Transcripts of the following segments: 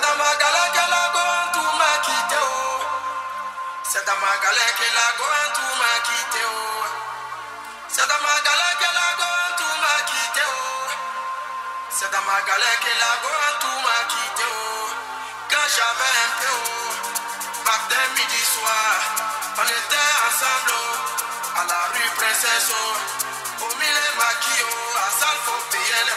C'est dans ma galère qu'elle a C'est tout m'a quitté. C'est dans ma galère qu'elle la goût tout m'a quitté. C'est dans ma galère qu'elle la goût tout m'a quitté. Quand j'avais un peu, matin, midi, soir, on était ensemble oh, à la rue Princesse. Oh, au milieu de maquillage, à San Fopey et le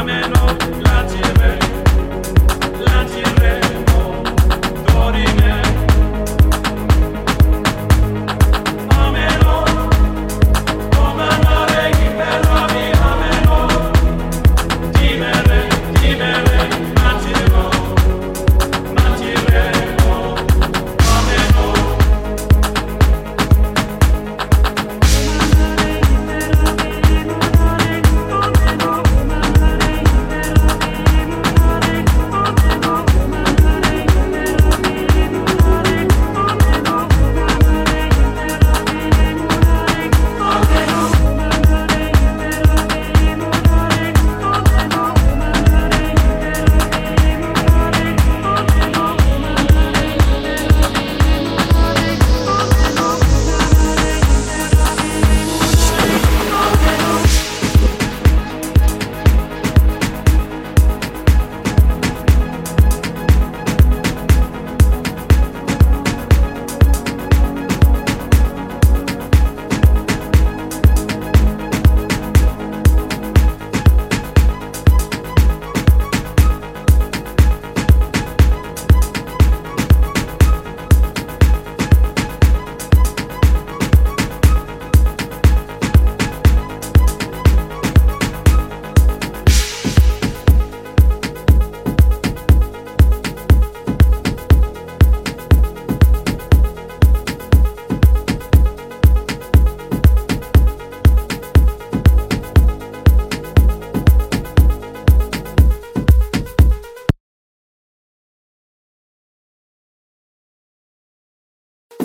ameno, grazie per